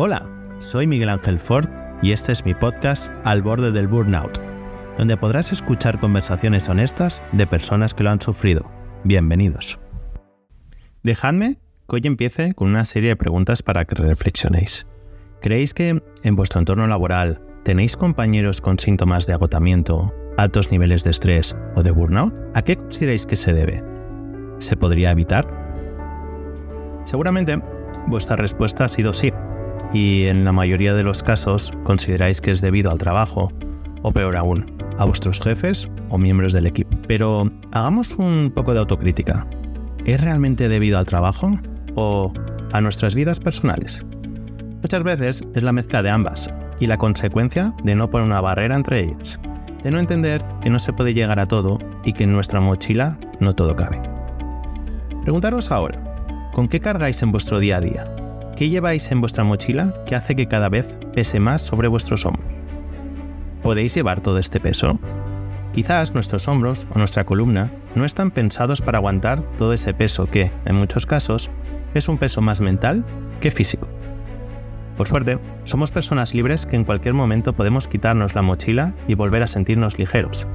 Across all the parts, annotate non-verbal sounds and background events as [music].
Hola, soy Miguel Ángel Ford y este es mi podcast Al borde del burnout, donde podrás escuchar conversaciones honestas de personas que lo han sufrido. Bienvenidos. Dejadme que hoy empiece con una serie de preguntas para que reflexionéis. ¿Creéis que en vuestro entorno laboral tenéis compañeros con síntomas de agotamiento, altos niveles de estrés o de burnout? ¿A qué consideráis que se debe? ¿Se podría evitar? Seguramente vuestra respuesta ha sido sí, y en la mayoría de los casos consideráis que es debido al trabajo, o peor aún, a vuestros jefes o miembros del equipo. Pero hagamos un poco de autocrítica. ¿Es realmente debido al trabajo o a nuestras vidas personales? Muchas veces es la mezcla de ambas y la consecuencia de no poner una barrera entre ellas, de no entender que no se puede llegar a todo y que en nuestra mochila no todo cabe. Preguntaros ahora, ¿con qué cargáis en vuestro día a día? ¿Qué lleváis en vuestra mochila que hace que cada vez pese más sobre vuestros hombros? ¿Podéis llevar todo este peso? Quizás nuestros hombros o nuestra columna no están pensados para aguantar todo ese peso que, en muchos casos, es un peso más mental que físico. Por suerte, somos personas libres que en cualquier momento podemos quitarnos la mochila y volver a sentirnos ligeros.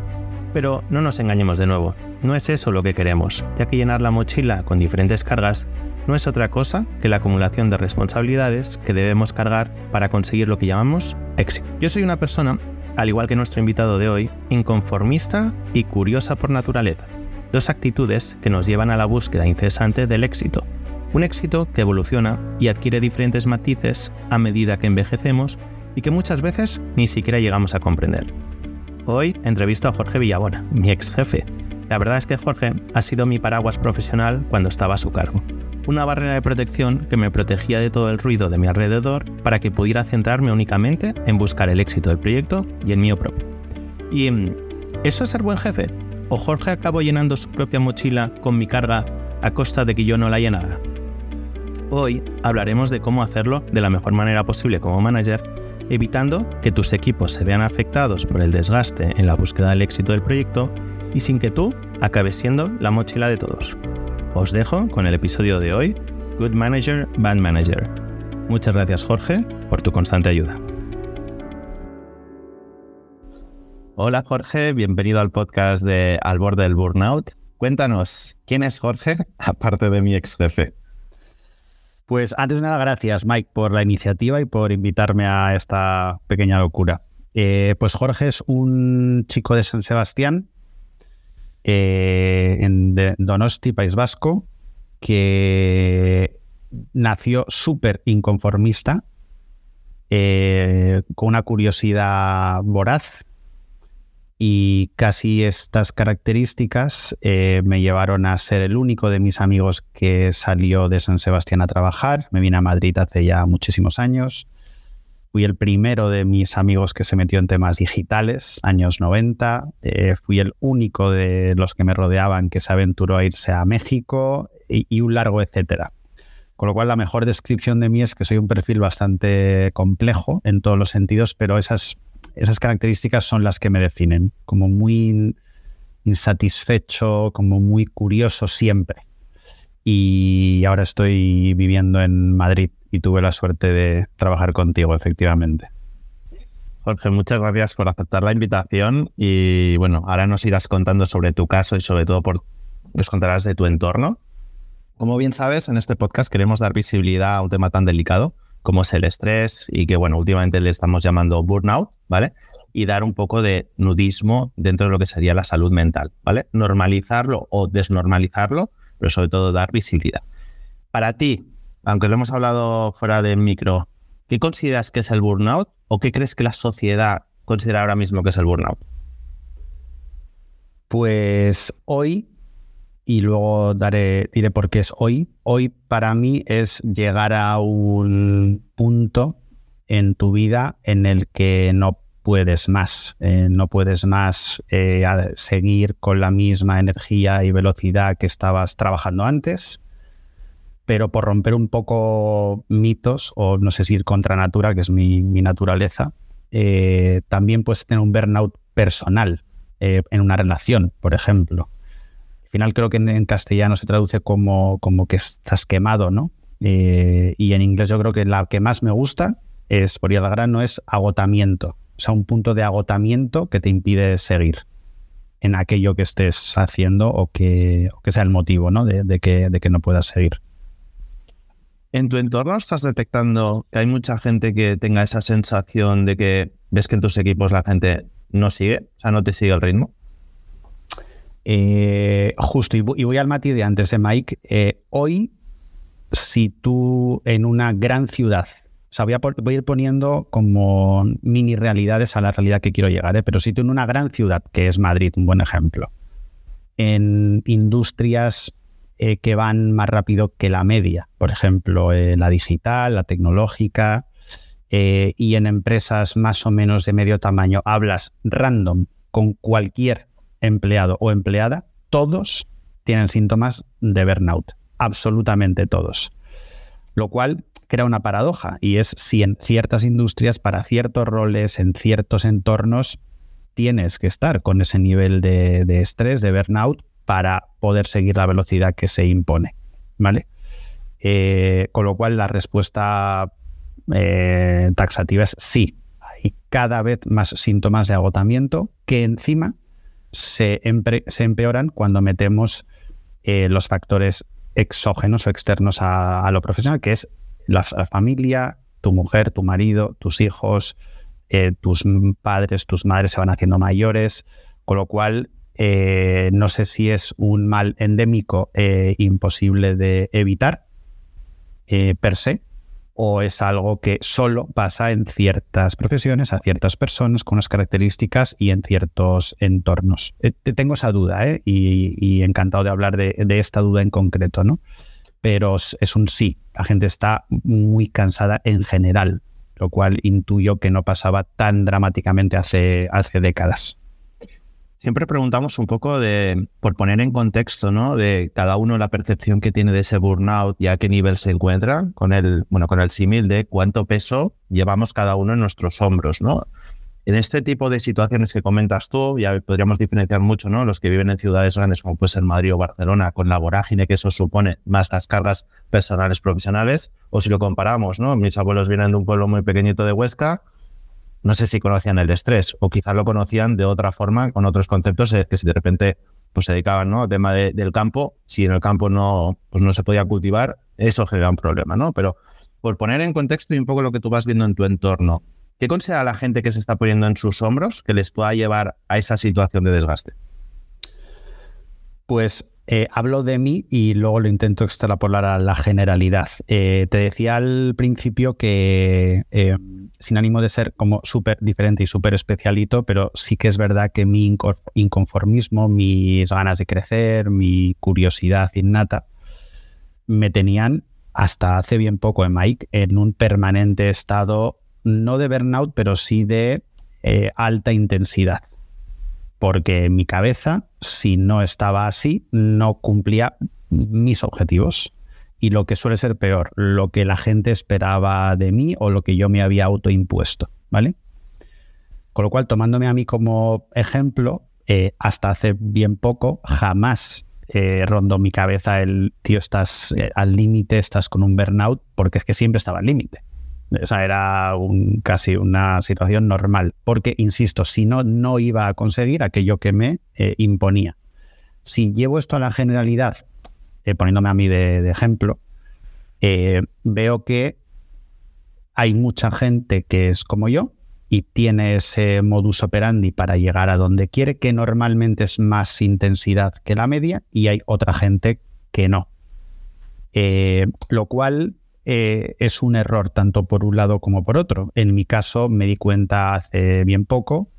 Pero no nos engañemos de nuevo, no es eso lo que queremos, ya que llenar la mochila con diferentes cargas no es otra cosa que la acumulación de responsabilidades que debemos cargar para conseguir lo que llamamos éxito. Yo soy una persona, al igual que nuestro invitado de hoy, inconformista y curiosa por naturaleza. Dos actitudes que nos llevan a la búsqueda incesante del éxito. Un éxito que evoluciona y adquiere diferentes matices a medida que envejecemos y que muchas veces ni siquiera llegamos a comprender. Hoy entrevisto a Jorge Villabona, mi ex jefe. La verdad es que Jorge ha sido mi paraguas profesional cuando estaba a su cargo una barrera de protección que me protegía de todo el ruido de mi alrededor para que pudiera centrarme únicamente en buscar el éxito del proyecto y el mío propio. ¿Y mm, eso es ser buen jefe? ¿O Jorge acabó llenando su propia mochila con mi carga a costa de que yo no la llenara? Hoy hablaremos de cómo hacerlo de la mejor manera posible como manager, evitando que tus equipos se vean afectados por el desgaste en la búsqueda del éxito del proyecto y sin que tú acabes siendo la mochila de todos. Os dejo con el episodio de hoy, Good Manager, Bad Manager. Muchas gracias Jorge por tu constante ayuda. Hola Jorge, bienvenido al podcast de Al borde del burnout. Cuéntanos, ¿quién es Jorge [laughs] aparte de mi ex jefe? Pues antes de nada, gracias Mike por la iniciativa y por invitarme a esta pequeña locura. Eh, pues Jorge es un chico de San Sebastián eh, en Donosti, País Vasco, que nació súper inconformista, eh, con una curiosidad voraz y casi estas características eh, me llevaron a ser el único de mis amigos que salió de San Sebastián a trabajar. Me vine a Madrid hace ya muchísimos años. Fui el primero de mis amigos que se metió en temas digitales, años 90. Eh, fui el único de los que me rodeaban que se aventuró a irse a México y, un largo etcétera. Con lo cual, la mejor descripción de mí es que soy un perfil bastante complejo en todos los sentidos, pero esas, esas características son las que me definen, como muy insatisfecho, como muy curioso siempre. Y ahora estoy viviendo en Madrid y tuve la suerte de trabajar contigo, efectivamente. Jorge, muchas gracias por aceptar la invitación y bueno, ahora nos irás contando sobre tu caso y sobre todo por, nos contarás de tu entorno. Como bien sabes, en este podcast queremos dar visibilidad a un tema tan delicado como es el estrés y que bueno, últimamente le estamos llamando burnout, ¿vale? Y dar un poco de nudismo dentro de lo que sería la salud mental, ¿vale? Normalizarlo o desnormalizarlo, pero sobre todo dar visibilidad. Para ti, aunque lo hemos hablado fuera del micro, ¿qué consideras que es el burnout o qué crees que la sociedad considera ahora mismo que es el burnout? Pues hoy, y luego daré, diré por qué es hoy, hoy para mí es llegar a un punto en tu vida en el que no puedes más, eh, no puedes más eh, seguir con la misma energía y velocidad que estabas trabajando antes pero por romper un poco mitos, o no sé si ir contra natura, que es mi, naturaleza, eh, también puedes tener un burnout personal eh, en una relación, por ejemplo. Al final creo que en, castellano se traduce como, como que estás quemado, ¿no? Eh, y en inglés yo creo que la que más me gusta es, por ir al grano, es agotamiento. O sea, un punto de agotamiento que te impide seguir en aquello que estés haciendo o que, sea el motivo ¿no? de que no puedas seguir. ¿En tu entorno estás detectando que hay mucha gente que tenga esa sensación de que ves que en tus equipos la gente no sigue, o sea, no te sigue el ritmo? Eh, justo, y voy, al matiz de antes de Mike. Eh, hoy, si tú en una gran ciudad o sea, voy a, ir poniendo como mini realidades a la realidad que quiero llegar, ¿eh? pero si tú en una gran ciudad, que es Madrid, un buen ejemplo, en industrias eh, que van más rápido que la media, por ejemplo, eh, la digital, la tecnológica, y en empresas más o menos de medio tamaño, hablas random con cualquier empleado o empleada, todos tienen síntomas de burnout, absolutamente todos. Lo cual crea una paradoja y es si en ciertas industrias, para ciertos roles, en ciertos entornos, tienes que estar con ese nivel de, estrés, de burnout, para poder seguir la velocidad que se impone. ¿Vale? Eh, con lo cual la respuesta eh, taxativa es sí. Hay cada vez más síntomas de agotamiento que encima se, empeoran cuando metemos eh, los factores exógenos o externos a, lo profesional, que es la, familia, tu mujer, tu marido, tus hijos, tus padres, tus madres se van haciendo mayores, con lo cual eh, no sé si es un mal endémico eh, imposible de evitar per se, o es algo que solo pasa en ciertas profesiones, a ciertas personas con unas características y en ciertos entornos. tengo esa duda y, encantado de hablar de, esta duda en concreto, ¿no? Pero es un sí, la gente está muy cansada en general, lo cual intuyo que no pasaba tan dramáticamente hace décadas. Siempre preguntamos un poco de, por poner en contexto, ¿no? De cada uno la percepción que tiene de ese burnout y a qué nivel se encuentra, con el, bueno, con el símil de cuánto peso llevamos cada uno en nuestros hombros, ¿no? En este tipo de situaciones que comentas tú, ya podríamos diferenciar mucho, ¿no? Los que viven en ciudades grandes como puede ser Madrid o Barcelona, con la vorágine que eso supone, más las cargas personales profesionales, o si lo comparamos, ¿no? Mis abuelos vienen de un pueblo muy pequeñito de Huesca, no sé si conocían el estrés, o quizás lo conocían de otra forma, con otros conceptos, es que si de repente pues se dedicaban ¿no? al tema del campo, si en el campo no, pues no se podía cultivar, eso genera un problema, ¿no? Pero por poner en contexto y un poco lo que tú vas viendo en tu entorno, ¿Qué considera la gente que se está poniendo en sus hombros que les pueda llevar a esa situación de desgaste? Pues eh, hablo de mí y luego lo intento extrapolar a la generalidad. Eh, te decía al principio que eh, sin ánimo de ser como súper diferente y súper especialito, pero sí que es verdad que mi inconformismo, mis ganas de crecer, mi curiosidad innata, me tenían hasta hace bien poco en Mike en un permanente estado no de burnout, pero sí de eh, alta intensidad. Porque mi cabeza, si no estaba así, no cumplía mis objetivos. Y lo que suele ser peor, lo que la gente esperaba de mí o lo que yo me había autoimpuesto, ¿vale? Con lo cual, tomándome a mí como ejemplo, eh, hasta hace bien poco, jamás eh, rondó mi cabeza el, tío, estás al límite, estás con un burnout, porque es que siempre estaba al límite. O era casi una situación normal, porque, insisto, si no, no iba a conseguir aquello que me eh, imponía. Si llevo esto a la generalidad, eh, poniéndome a mí de, ejemplo, eh, veo que hay mucha gente que es como yo y tiene ese modus operandi para llegar a donde quiere, que normalmente es más intensidad que la media, y hay otra gente que no. lo cual eh, es un error tanto por un lado como por otro. En mi caso me di cuenta hace bien poco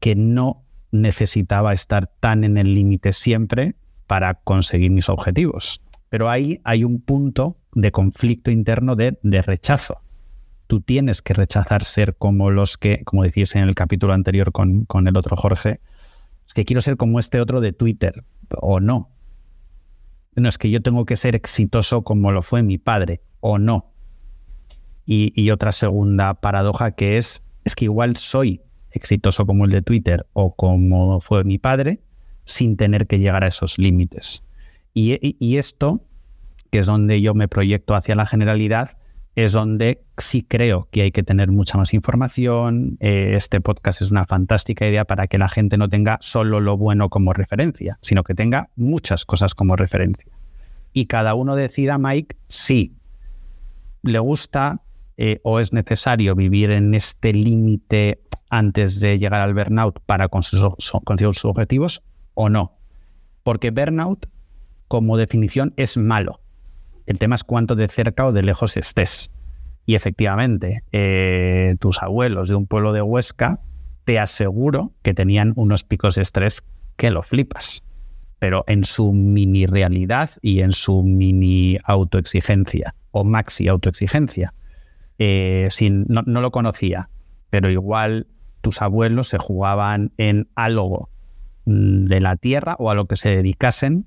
que no necesitaba estar tan en el límite siempre para conseguir mis objetivos. Pero ahí hay un punto de conflicto interno de, rechazo. Tú tienes que rechazar ser como los que, como decías en el capítulo anterior con, con el otro Jorge, es que quiero ser como este otro de Twitter, o no. No, es que yo tengo que ser exitoso como lo fue mi padre, o no. Y, otra segunda paradoja que es, es que igual soy exitoso como el de Twitter o como fue mi padre, sin tener que llegar a esos límites. Y, esto, que es donde yo me proyecto hacia la generalidad, es donde sí creo que hay que tener mucha más información. Eh, este podcast es una fantástica idea para que la gente no tenga solo lo bueno como referencia, sino que tenga muchas cosas como referencia. Y cada uno decida, Mike, si le gusta eh, o es necesario vivir en este límite antes de llegar al burnout para conseguir sus objetivos o no. Porque burnout, como definición, es malo el tema es cuánto de cerca o de lejos estés. Y efectivamente, eh, tus abuelos de un pueblo de Huesca, te aseguro que tenían unos picos de estrés que lo flipas. Pero en su mini realidad y en su mini autoexigencia o maxi autoexigencia. Eh, sin, no, lo conocía, pero igual tus abuelos se jugaban en algo mm, de la tierra o a lo que se dedicasen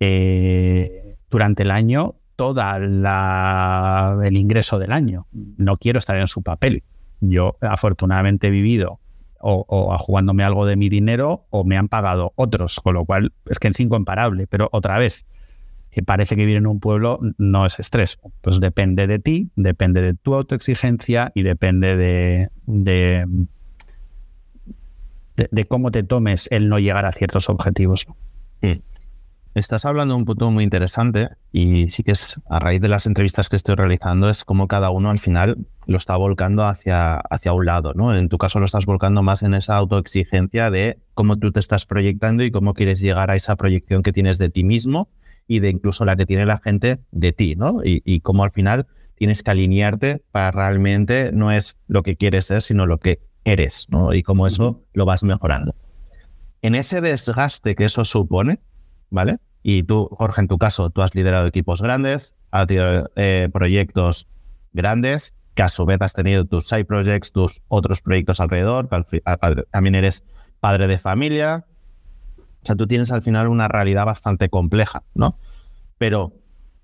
eh, durante el año toda el ingreso del año. No quiero estar en su papel. Yo afortunadamente he vivido o, jugándome algo de mi dinero o me han pagado otros, con lo cual es que es incomparable. Pero otra vez, parece que vivir en un pueblo no es estrés. Pues depende de ti, depende de tu autoexigencia y depende de, de, de, cómo te tomes el no llegar a ciertos objetivos. Mm. Estás hablando de un punto muy interesante y sí que es a raíz de las entrevistas que estoy realizando es como cada uno al final lo está volcando hacia, hacia un lado, ¿no? En tu caso lo estás volcando más en esa autoexigencia de cómo tú te estás proyectando y cómo quieres llegar a esa proyección que tienes de ti mismo y de incluso la que tiene la gente de ti, ¿no? Y, y cómo al final tienes que alinearte para realmente no es lo que quieres ser, sino lo que eres, ¿no? Y cómo eso lo vas mejorando. En ese desgaste que eso supone, ¿vale? Y tú, Jorge, en tu caso, tú has liderado equipos grandes, has tenido eh, proyectos grandes, que a su vez has tenido tus side projects, tus otros proyectos alrededor, también eres padre de familia. O sea, tú tienes al final una realidad bastante compleja, ¿no? Pero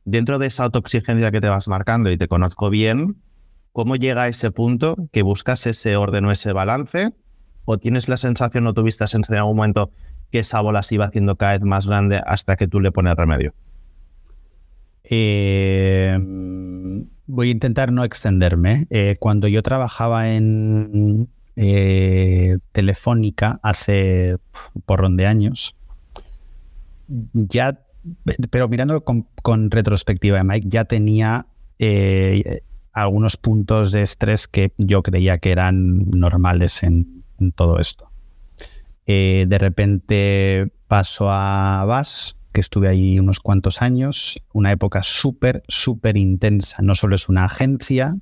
dentro de esa autoexigencia que te vas marcando y te conozco bien, ¿cómo llega a ese punto que buscas ese orden o ese balance? ¿O tienes la sensación o tuviste la sensación en algún momento que esa bola se iba haciendo cada vez más grande hasta que tú le pones remedio? Eh, voy a intentar no extenderme. Eh, cuando yo trabajaba en eh, Telefónica hace un porrón de años, ya, pero mirando con, retrospectiva de Mike, ya tenía algunos puntos de estrés que yo creía que eran normales en todo esto. Eh, de repente paso a VAS, que estuve ahí unos cuantos años, una época súper, súper intensa. No solo es una agencia,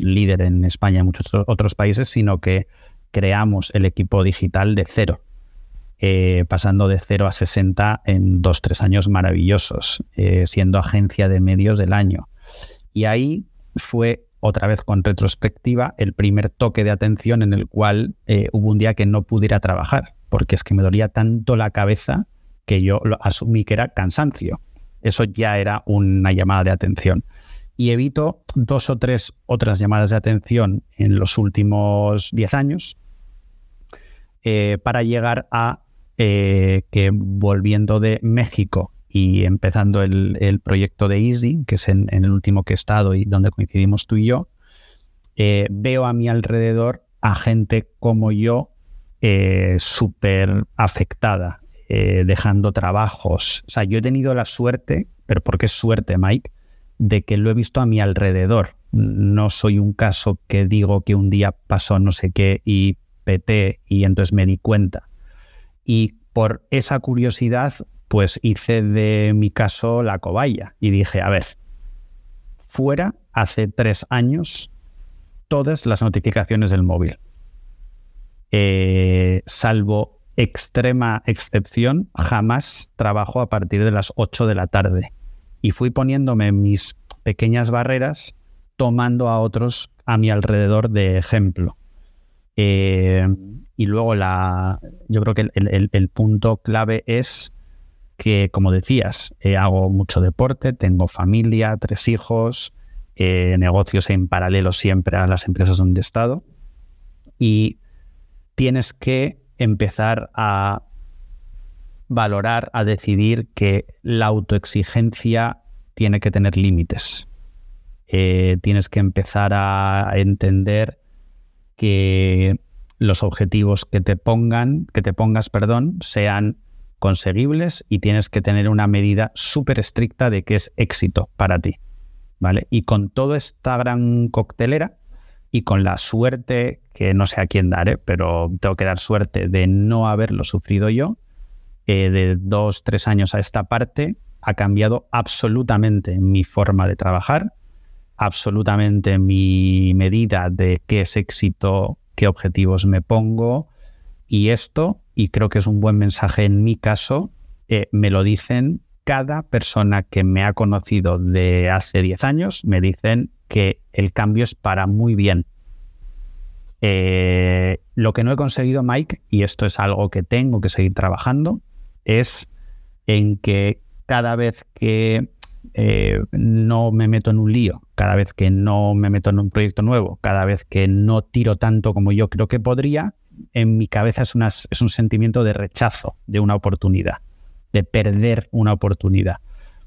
líder en España y muchos otros países, sino que creamos el equipo digital de cero. Eh, pasando de cero a 60 en dos, tres años maravillosos, eh, siendo agencia de medios del año. Y ahí fue otra vez con retrospectiva, el primer toque de atención en el cual hubo un día que no pudiera trabajar porque es que me dolía tanto la cabeza que yo asumí que era cansancio. Eso ya era una llamada de atención. Y evito dos o tres otras llamadas de atención en los últimos diez años eh, para llegar a eh, que volviendo de México y empezando el, proyecto de Easy, que es en, el último que he estado y donde coincidimos tú y yo, eh, veo a mi alrededor a gente como yo eh, súper afectada, eh, dejando trabajos. O sea, yo he tenido la suerte, pero porque es suerte, Mike, de que lo he visto a mi alrededor. No soy un caso que digo que un día pasó no sé qué y peté y entonces me di cuenta. Y por esa curiosidad, pues hice de mi caso la cobaya y dije, a ver, fuera hace tres años todas las notificaciones del móvil. Eh, salvo extrema excepción, jamás trabajo a partir de las 8 de la tarde. Y fui poniéndome mis pequeñas barreras, tomando a otros a mi alrededor de ejemplo. Eh, y luego la, yo creo que el, punto clave es que, como decías, eh, hago mucho deporte, tengo familia, tres hijos, negocios en paralelo siempre a las empresas donde he estado. Y tienes que empezar a valorar, a decidir que la autoexigencia tiene que tener límites. Eh, tienes que empezar a entender que los objetivos que te pongan, que te pongas, perdón, sean conseguibles y tienes que tener una medida súper estricta de qué es éxito para ti. ¿Vale? Y con toda esta gran coctelera y con la suerte, que no sé a quién daré, pero tengo que dar suerte de no haberlo sufrido yo, eh, de dos, tres años a esta parte, ha cambiado absolutamente mi forma de trabajar, absolutamente mi medida de qué es éxito, qué objetivos me pongo. Y esto, y creo que es un buen mensaje en mi caso, eh, me lo dicen cada persona que me ha conocido de hace 10 años, me dicen que el cambio es para muy bien. Eh, lo que no he conseguido, Mike, y esto es algo que tengo que seguir trabajando, es en que cada vez que eh, no me meto en un lío, cada vez que no me meto en un proyecto nuevo, cada vez que no tiro tanto como yo creo que podría, en mi cabeza es, es un sentimiento de rechazo de una oportunidad, de perder una oportunidad.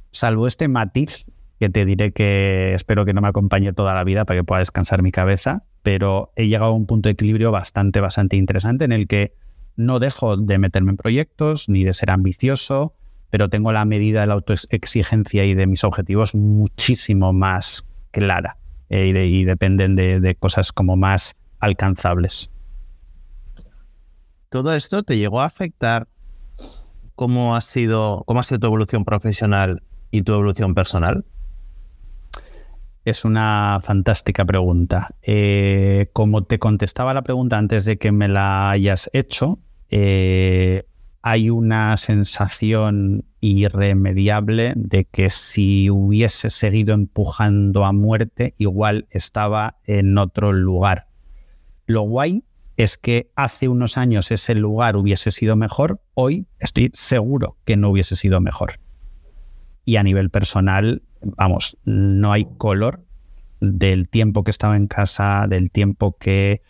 Salvo este matiz que te diré que espero que no me acompañe toda la vida para que pueda descansar mi cabeza, pero he llegado a un punto de equilibrio bastante, bastante interesante en el que no dejo de meterme en proyectos ni de ser ambicioso, pero tengo la medida de la autoexigencia y de mis objetivos muchísimo más clara eh, y, dependen de, cosas como más alcanzables. ¿Todo esto te llegó a afectar cómo ha sido, cómo ha sido tu evolución profesional y tu evolución personal? Es una fantástica pregunta. Eh, como te contestaba la pregunta antes de que me la hayas hecho, eh, hay una sensación irremediable de que si hubiese seguido empujando a muerte, igual estaba en otro lugar. Lo guay es que hace unos años ese lugar hubiese sido mejor, hoy estoy seguro que no hubiese sido mejor. Y a nivel personal, vamos, no hay color del tiempo que estaba en casa, del tiempo que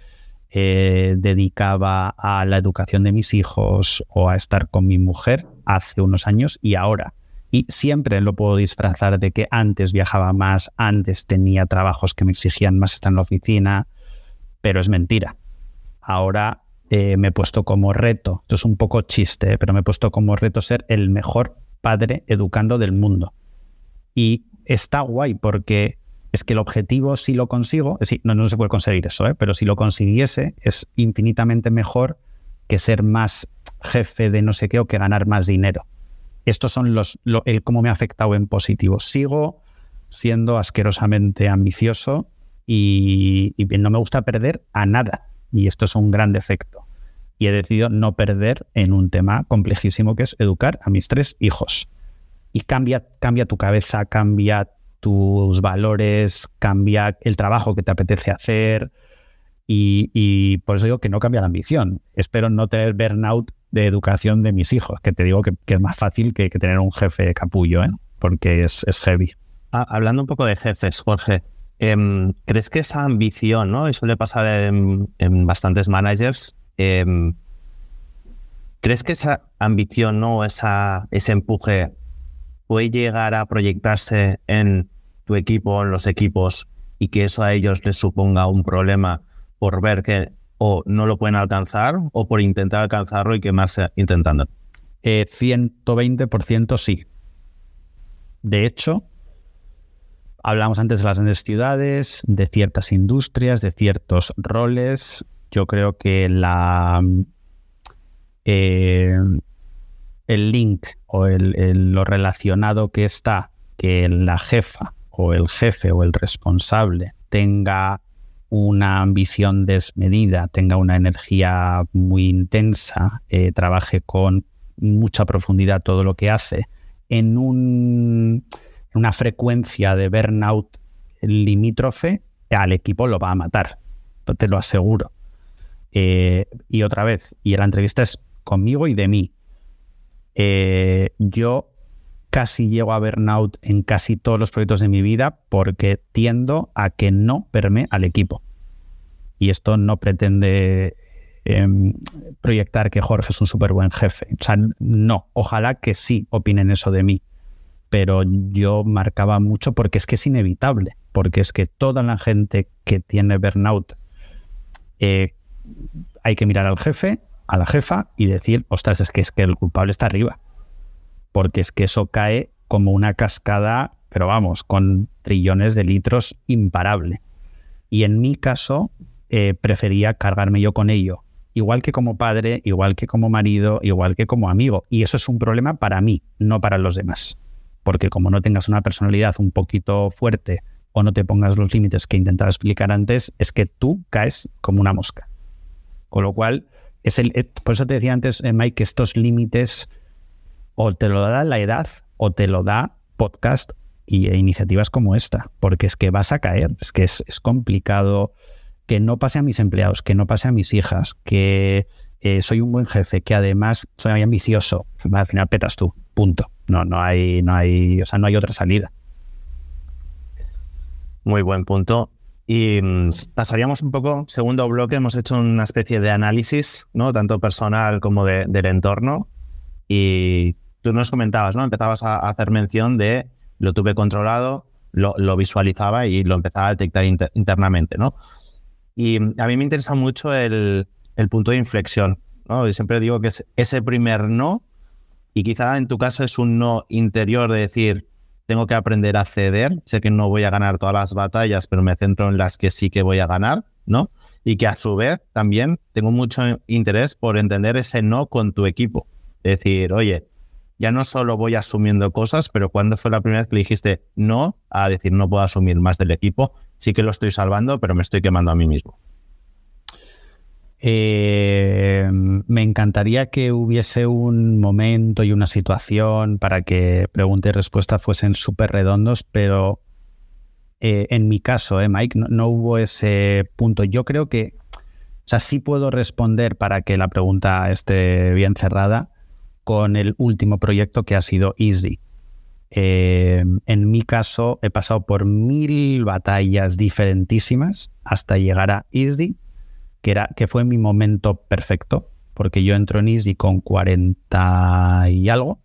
eh, dedicaba a la educación de mis hijos o a estar con mi mujer hace unos años y ahora. Y siempre lo puedo disfrazar de que antes viajaba más, antes tenía trabajos que me exigían más estar en la oficina, pero es mentira. Ahora eh, me he puesto como reto, esto es un poco chiste, eh, pero me he puesto como reto ser el mejor padre educando del mundo. Y está guay porque es que el objetivo, si lo consigo, es no, no se puede conseguir eso, ¿eh? pero si lo consiguiese, es infinitamente mejor que ser más jefe de no sé qué o que ganar más dinero. Estos son los, el cómo me ha afectado en positivo. Sigo siendo asquerosamente ambicioso y, y no me gusta perder a nada. Y esto es un gran defecto. Y he decidido no perder en un tema complejísimo que es educar a mis tres hijos. Y cambia, cambia tu cabeza, cambia tus valores, cambia el trabajo que te apetece hacer y, por eso digo que no cambia la ambición. Espero no tener burnout de educación de mis hijos, que te digo que, es más fácil que, tener un jefe capullo, ¿eh? porque es, heavy. Ah, hablando un poco de jefes, Jorge, em, ¿crees que esa ambición, ¿no? y suele pasar en, bastantes managers, em, ¿crees que esa ambición, ¿no? ese empuje puede llegar a proyectarse en tu equipo, en los equipos, y que eso a ellos les suponga un problema por ver que o no lo pueden alcanzar o por intentar alcanzarlo y quemarse intentando. 120% eh, sí. De hecho, hablamos antes de las grandes ciudades, de ciertas industrias, de ciertos roles. Yo creo que la, eh, el link o lo relacionado que está que la jefa o el jefe o el responsable tenga una ambición desmedida, tenga una energía muy intensa, eh, trabaje con mucha profundidad todo lo que hace, en, un, una frecuencia de burnout limítrofe, al equipo lo va a matar, te lo aseguro. Eh, y otra vez, y la entrevista es conmigo y de mí. Eh, yo casi llego a burnout en casi todos los proyectos de mi vida porque tiendo a que no perme al equipo. Y esto no pretende em, proyectar que Jorge es un súper buen jefe. O sea, no, ojalá que sí opinen eso de mí. pero yo marcaba mucho porque es que es inevitable, porque es que toda la gente que tiene burnout eh, hay que mirar al jefe, a la jefa y decir, ostras, es que es que el culpable está arriba, porque es que eso cae como una cascada, pero vamos, con trillones de litros imparable. Y en mi caso, eh, prefería cargarme yo con ello, igual que como padre, igual que como marido, igual que como amigo. Y eso es un problema para mí, no para los demás. Porque como no tengas una personalidad un poquito fuerte o no te pongas los límites que intentaba explicar antes, es que tú caes como una mosca. Con lo cual, es el, eh, por eso te decía antes, eh, Mike, que estos límites o te lo da la edad o te lo da podcast y, e iniciativas como esta, porque es que vas a caer, es que es, es complicado que no pase a mis empleados, que no pase a mis hijas, que eh, soy un buen jefe, que además soy ambicioso. Al final petas tú, punto. No, no hay, no hay, o sea, no hay otra salida. Muy buen punto. Y mm, pasaríamos un poco, segundo bloque, hemos hecho una especie de análisis, ¿no? Tanto personal como del entorno. Y tú nos comentabas, ¿no? Empezabas a hacer mención de lo tuve controlado, lo, visualizaba y lo empezaba a detectar internamente, ¿no? Y a mí me interesa mucho el, punto de inflexión. ¿no? Y siempre digo que es ese primer no, y quizá en tu caso es un no interior de decir, tengo que aprender a ceder, sé que no voy a ganar todas las batallas, pero me centro en las que sí que voy a ganar, ¿no? Y que a su vez también tengo mucho interés por entender ese no con tu equipo. Es decir, oye, ya no solo voy asumiendo cosas, pero cuando fue la primera vez que le dijiste no a decir no puedo asumir más del equipo, sí que lo estoy salvando, pero me estoy quemando a mí mismo. Eh, me encantaría que hubiese un momento y una situación para que pregunta y respuesta fuesen súper redondos, pero eh, en mi caso, eh, Mike, no, hubo ese punto. Yo creo que, o sea, sí puedo responder para que la pregunta esté bien cerrada con el último proyecto que ha sido Easy. En mi caso, he pasado por mil batallas diferentísimas hasta llegar a Easy, que, era, que fue mi momento perfecto, porque yo entro en Easy con 40 y algo.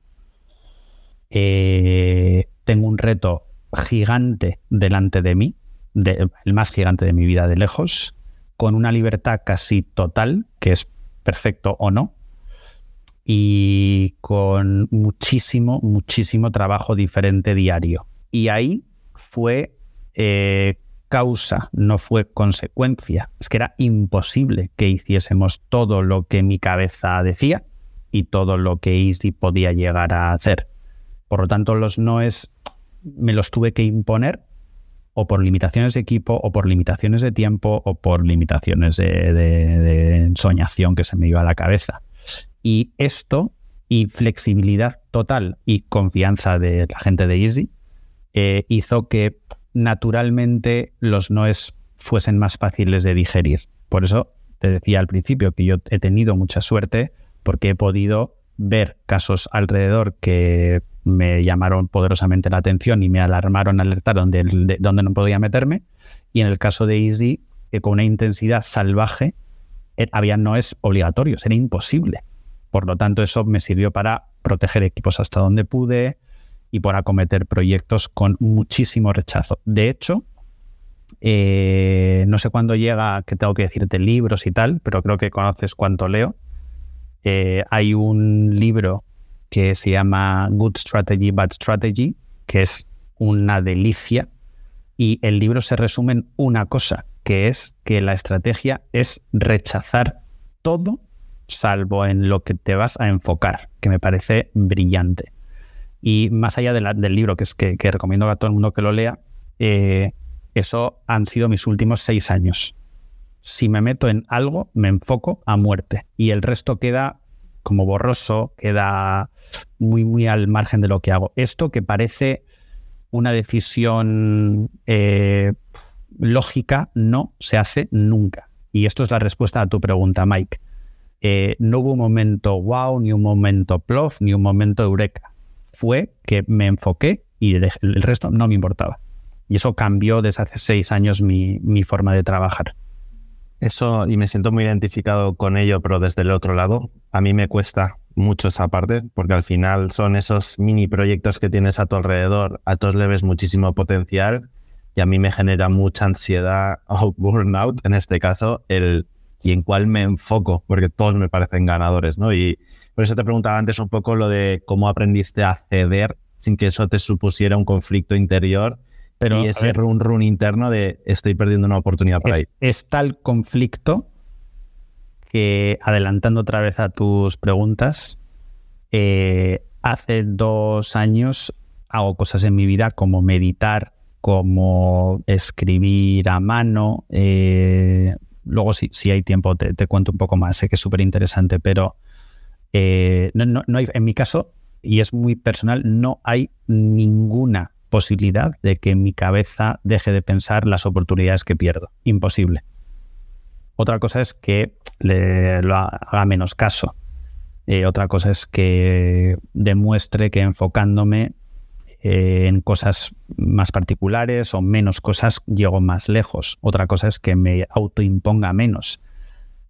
Eh, tengo un reto gigante delante de mí, el más gigante de mi vida de lejos, con una libertad casi total, que es perfecto o no, y con muchísimo, muchísimo trabajo diferente diario. Y ahí fue eh, causa, no fue consecuencia. Es que era imposible que hiciésemos todo lo que mi cabeza decía y todo lo que Easy podía llegar a hacer. Por lo tanto, los noes me los tuve que imponer o por limitaciones de equipo, o por limitaciones de tiempo, o por limitaciones de, de ensoñación que se me iba a la cabeza. Y esto y flexibilidad total y confianza de la gente de Easy eh, hizo que naturalmente los noes fuesen más fáciles de digerir. Por eso te decía al principio que yo he tenido mucha suerte porque he podido ver casos alrededor que me llamaron poderosamente la atención y me alarmaron, alertaron de, de dónde no podía meterme. Y en el caso de Easy, eh, con una intensidad salvaje, eh, había noes obligatorios, era imposible. Por lo tanto, eso me sirvió para proteger equipos hasta donde pude y por acometer proyectos con muchísimo rechazo. De hecho, eh, no sé cuándo llega que tengo que decirte libros y tal, pero creo que conoces cuánto leo. Eh, hay un libro que se llama Good Strategy, Bad Strategy, que es una delicia. Y el libro se resume en una cosa, que es que la estrategia es rechazar todo salvo en lo que te vas a enfocar, que me parece brillante. Y más allá del libro, que es que, recomiendo a todo el mundo que lo lea, eh, eso han sido mis últimos seis años. Si me meto en algo, me enfoco a muerte y el resto queda como borroso, queda muy, muy al margen de lo que hago. Esto que parece una decisión eh, lógica, no se hace nunca. Y esto es la respuesta a tu pregunta, Mike. Eh, no hubo un momento wow, ni un momento plof, ni un momento eureka. Fue que me enfoqué y el, resto no me importaba. Y eso cambió desde hace seis años mi, forma de trabajar. Eso, y me siento muy identificado con ello, pero desde el otro lado, a mí me cuesta mucho esa parte, porque al final son esos mini proyectos que tienes a tu alrededor, a todos le ves muchísimo potencial y a mí me genera mucha ansiedad o burnout, en este caso, el y en cuál me enfoco, porque todos me parecen ganadores, ¿no? Y por eso te preguntaba antes un poco lo de cómo aprendiste a ceder sin que eso te supusiera un conflicto interior pero, y ese run run interno de estoy perdiendo una oportunidad por ahí. Es tal conflicto que, adelantando otra vez a tus preguntas, eh, hace dos años hago cosas en mi vida como meditar, como escribir a mano. Eh, luego, si, si, hay tiempo, te, cuento un poco más. Sé que es súper interesante, pero eh, no, hay, en mi caso, y es muy personal, no hay ninguna posibilidad de que mi cabeza deje de pensar las oportunidades que pierdo. Imposible. Otra cosa es que le lo haga menos caso. Eh, otra cosa es que demuestre que enfocándome eh, en cosas más particulares o menos cosas llego más lejos. Otra cosa es que me autoimponga menos.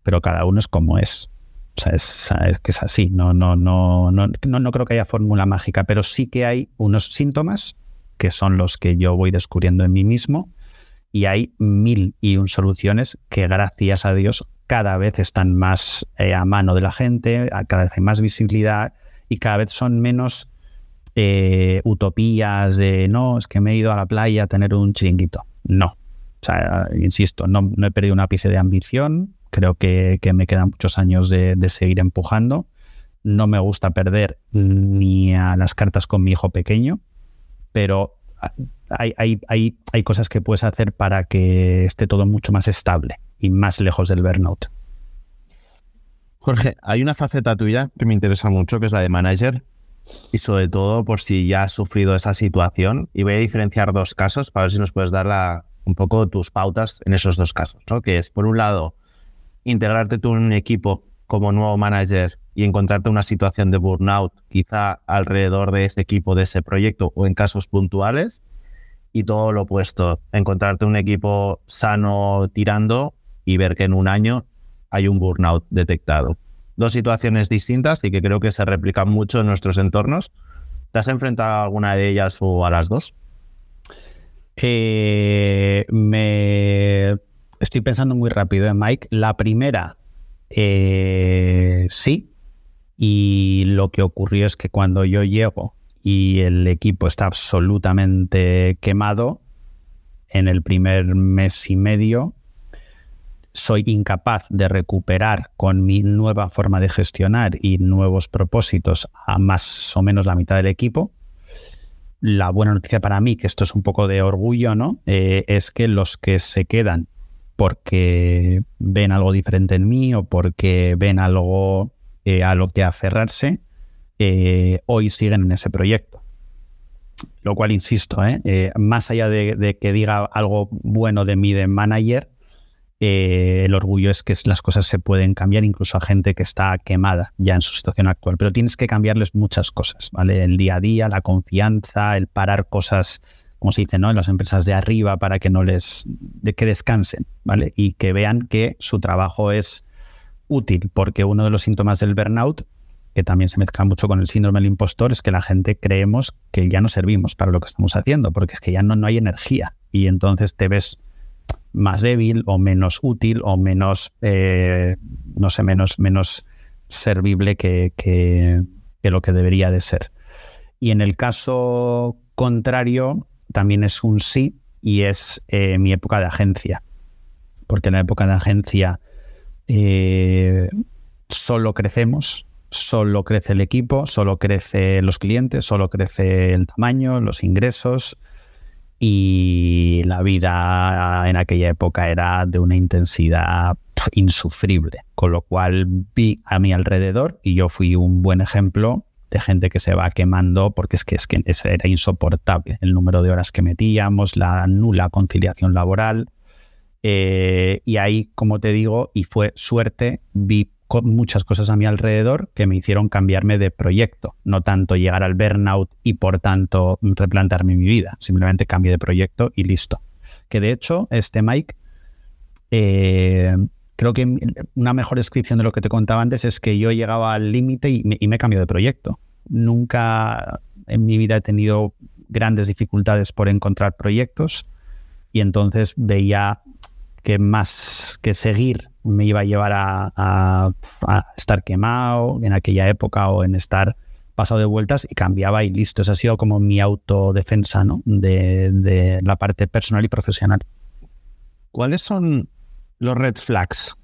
Pero cada uno es como es. O sea, es, que es así. No, no, no, no, no, no creo que haya fórmula mágica, pero sí que hay unos síntomas que son los que yo voy descubriendo en mí mismo y hay mil y un soluciones que gracias a Dios cada vez están más eh, a mano de la gente, cada vez hay más visibilidad y cada vez son menos eh, utopías de no, es que me he ido a la playa a tener un chiringuito. No. O sea, insisto, no, he perdido un ápice de ambición, creo que, me quedan muchos años de, de seguir empujando. No me gusta perder ni a las cartas con mi hijo pequeño, pero hay, hay, hay, cosas que puedes hacer para que esté todo mucho más estable y más lejos del burnout. Jorge, hay una faceta tuya que me interesa mucho, que es la de manager, y sobre todo por si ya has sufrido esa situación. Y voy a diferenciar dos casos para ver si nos puedes dar un poco tus pautas en esos dos casos, ¿no? Que es, por un lado, integrarte tú en un equipo como nuevo manager y encontrarte una situación de burnout, quizá alrededor de este equipo, de ese proyecto o en casos puntuales, y todo lo opuesto, encontrarte un equipo sano tirando y ver que en un año hay un burnout detectado. Dos situaciones distintas y que creo que se replican mucho en nuestros entornos. ¿Te has enfrentado a alguna de ellas o a las dos? Eh, me estoy pensando muy rápido, ¿eh, Mike. La primera, eh, sí, y lo que ocurrió es que cuando yo llego y el equipo está absolutamente quemado, en el primer mes y medio soy incapaz de recuperar con mi nueva forma de gestionar y nuevos propósitos a más o menos la mitad del equipo. La buena noticia para mí, que esto es un poco de orgullo, ¿no? Eh, es que los que se quedan porque ven algo diferente en mí o porque ven algo eh, a lo que aferrarse, eh, hoy siguen en ese proyecto. Lo cual, insisto, eh, más allá de, que diga algo bueno de mí de manager, el orgullo es que las cosas se pueden cambiar incluso a gente que está quemada ya en su situación actual. Pero tienes que cambiarles muchas cosas, ¿vale? El día a día, la confianza, el parar cosas, como se dice, ¿no? En las empresas de arriba para que no les, que descansen, ¿vale? Y que vean que su trabajo es útil, porque uno de los síntomas del burnout, que también se mezcla mucho con el síndrome del impostor, es que la gente creemos que ya no servimos para lo que estamos haciendo, porque es que ya no, no hay energía y entonces te ves más débil o menos útil o menos, eh, no sé, menos, menos servible que, que, lo que debería de ser. Y en el caso contrario, también es un sí y es eh, mi época de agencia. Porque en la época de agencia eh, solo crecemos, solo crece el equipo, solo crece los clientes, solo crece el tamaño, los ingresos y la vida en aquella época era de una intensidad insufrible, con lo cual vi a mi alrededor y yo fui un buen ejemplo de gente que se va quemando porque es que, es que era insoportable. El número de horas que metíamos, la nula conciliación laboral, eh, y ahí, como te digo, y fue suerte, vi muchas cosas a mi alrededor que me hicieron cambiarme de proyecto, no tanto llegar al burnout y por tanto replantarme mi vida, simplemente cambio de proyecto y listo. Que de hecho, este Mike, eh, creo que una mejor descripción de lo que te contaba antes es que yo llegaba al límite y y me cambio de proyecto. Nunca en mi vida he tenido grandes dificultades por encontrar proyectos y entonces veía que más que seguir me iba a llevar a, estar quemado en aquella época o en estar pasado de vueltas y cambiaba y listo. Esa ha sido como mi autodefensa ¿no? de, de la parte personal y profesional. ¿Cuáles son los red flags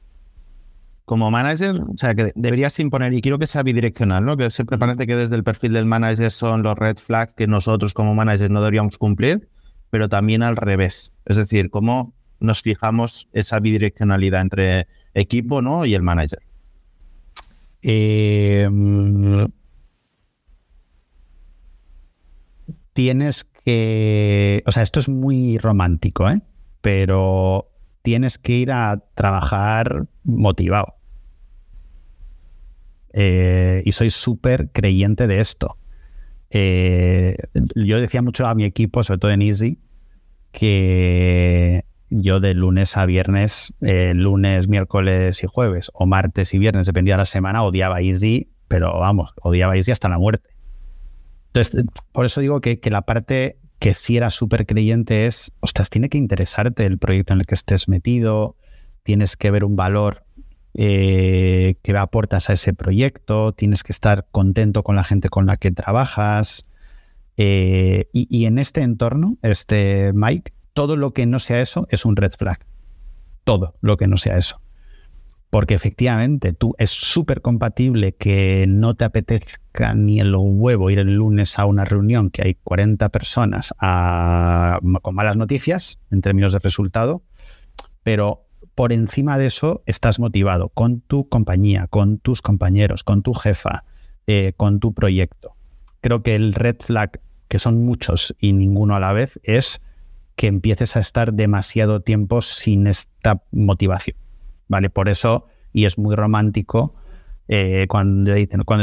como manager, o sea, que deberías imponer, y quiero que sea bidireccional, ¿no? Que siempre parece que desde el perfil del manager son los red flags que nosotros como managers no deberíamos cumplir, pero también al revés. Es decir, cómo nos fijamos esa bidireccionalidad entre equipo ¿no? y el manager. Em, tienes que, o sea, esto es muy romántico, ¿eh? pero tienes que ir a trabajar motivado. Eh, y soy súper creyente de esto. Eh, yo decía mucho a mi equipo, sobre todo en Easy, que yo de lunes a viernes, eh, lunes, miércoles y jueves, o martes y viernes, dependía de la semana, odiaba Easy, pero vamos, odiaba Easy hasta la muerte. Entonces, por eso digo que, que la parte que sí era súper creyente es, ostras, tiene que interesarte el proyecto en el que estés metido, tienes que ver un valor eh, que aportas a ese proyecto, tienes que estar contento con la gente con la que trabajas. Eh, y, en este entorno, este Mike, todo lo que no sea eso es un red flag. Todo lo que no sea eso. Porque efectivamente tú es súper compatible que no te apetezca ni el huevo ir el lunes a una reunión que hay 40 personas con malas noticias en términos de resultado, pero por encima de eso estás motivado con tu compañía, con tus compañeros, con tu jefa, eh, con tu proyecto. Creo que el red flag, que son muchos y ninguno a la vez, es que empieces a estar demasiado tiempo sin esta motivación. ¿Vale? Por eso, y es muy romántico, eh, cuando,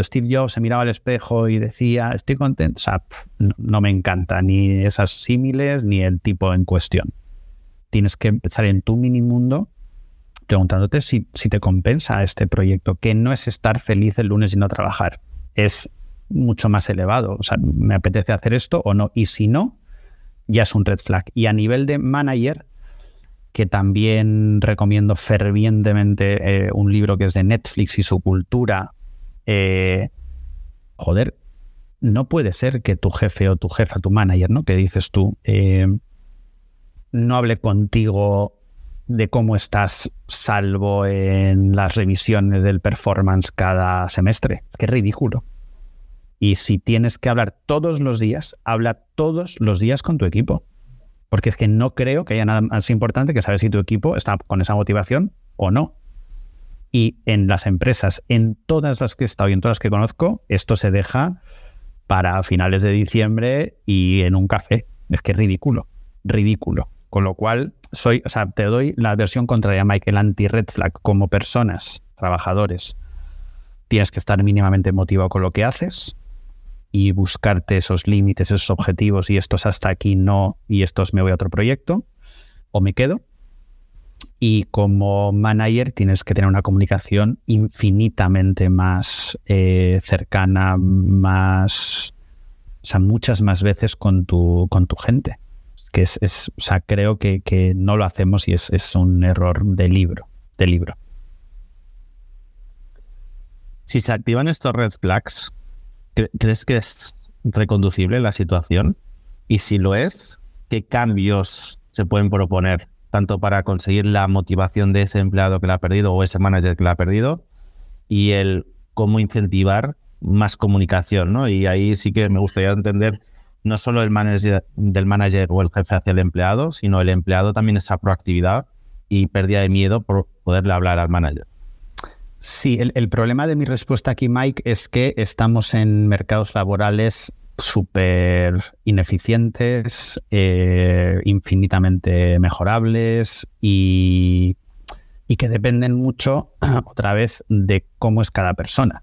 Steve Jobs se miraba al espejo y decía, estoy contento, o sea, no me encanta ni esas símiles ni el tipo en cuestión. Tienes que empezar en tu mini mundo preguntándote si, te compensa este proyecto, que no es estar feliz el lunes y no trabajar, es mucho más elevado. O sea, ¿me apetece hacer esto o no? Y si no, ya es un red flag. Y a nivel de manager, que también recomiendo fervientemente eh, un libro que es de Netflix y su cultura, eh, joder, no puede ser que tu jefe o tu jefa, tu manager, ¿no? Que dices tú, eh, no hable contigo de cómo estás salvo en las revisiones del performance cada semestre. Es que es ridículo. Y si tienes que hablar todos los días, habla todos los días con tu equipo. Porque es que no creo que haya nada más importante que saber si tu equipo está con esa motivación o no. Y en las empresas, en todas las que he estado y en todas las que conozco, esto se deja para finales de diciembre y en un café. Es que es ridículo, ridículo. Con lo cual, soy, o sea, te doy la versión contraria, Mike, el anti-red flag. Como personas, trabajadores, tienes que estar mínimamente motivado con lo que haces y buscarte esos límites, esos objetivos y estos hasta aquí no y estos me voy a otro proyecto o me quedo. Y como manager tienes que tener una comunicación infinitamente más eh, cercana, más, muchas más veces con tu, con tu gente que es, sea, creo que, no lo hacemos y es, un error de libro, de libro. Si se activan estos red flags, ¿crees que es reconducible la situación? Y si lo es, ¿qué cambios se pueden proponer? Tanto para conseguir la motivación de ese empleado que la ha perdido o ese manager que la ha perdido y el cómo incentivar más comunicación, ¿no? Y ahí sí que me gustaría entender no solo el manager del manager o el jefe hacia el empleado, sino el empleado también esa proactividad y pérdida de miedo por poderle hablar al manager. Sí, el, problema de mi respuesta aquí, Mike, es que estamos en mercados laborales súper ineficientes, eh, infinitamente mejorables y, que dependen mucho, [clears throat] otra vez, de cómo es cada persona.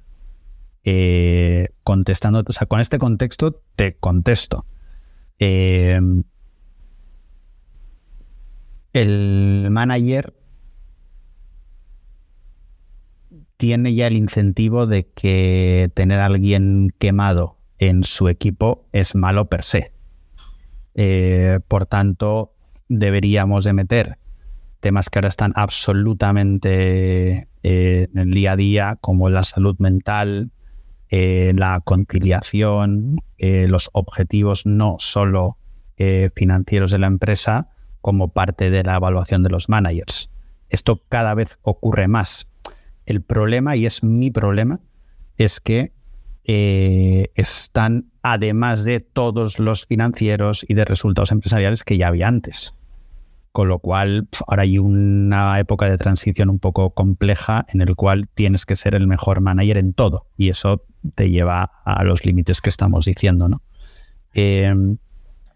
Eh, contestando, o sea, con este contexto te contesto. Eh, el manager tiene ya el incentivo de que tener a alguien quemado en su equipo es malo per se. Eh, por tanto, deberíamos de meter temas que ahora están absolutamente eh, en el día a día, como la salud mental, eh, la conciliación, los objetivos no solo financieros de la empresa, como parte de la evaluación de los managers. Esto cada vez ocurre más. El problema, y es mi problema, es que eh, están además de todos los financieros y de resultados empresariales que ya había antes. Con lo cual, ahora hay una época de transición un poco compleja en el cual tienes que ser el mejor manager en todo. Y eso te lleva a los límites que estamos diciendo. ¿no? Em,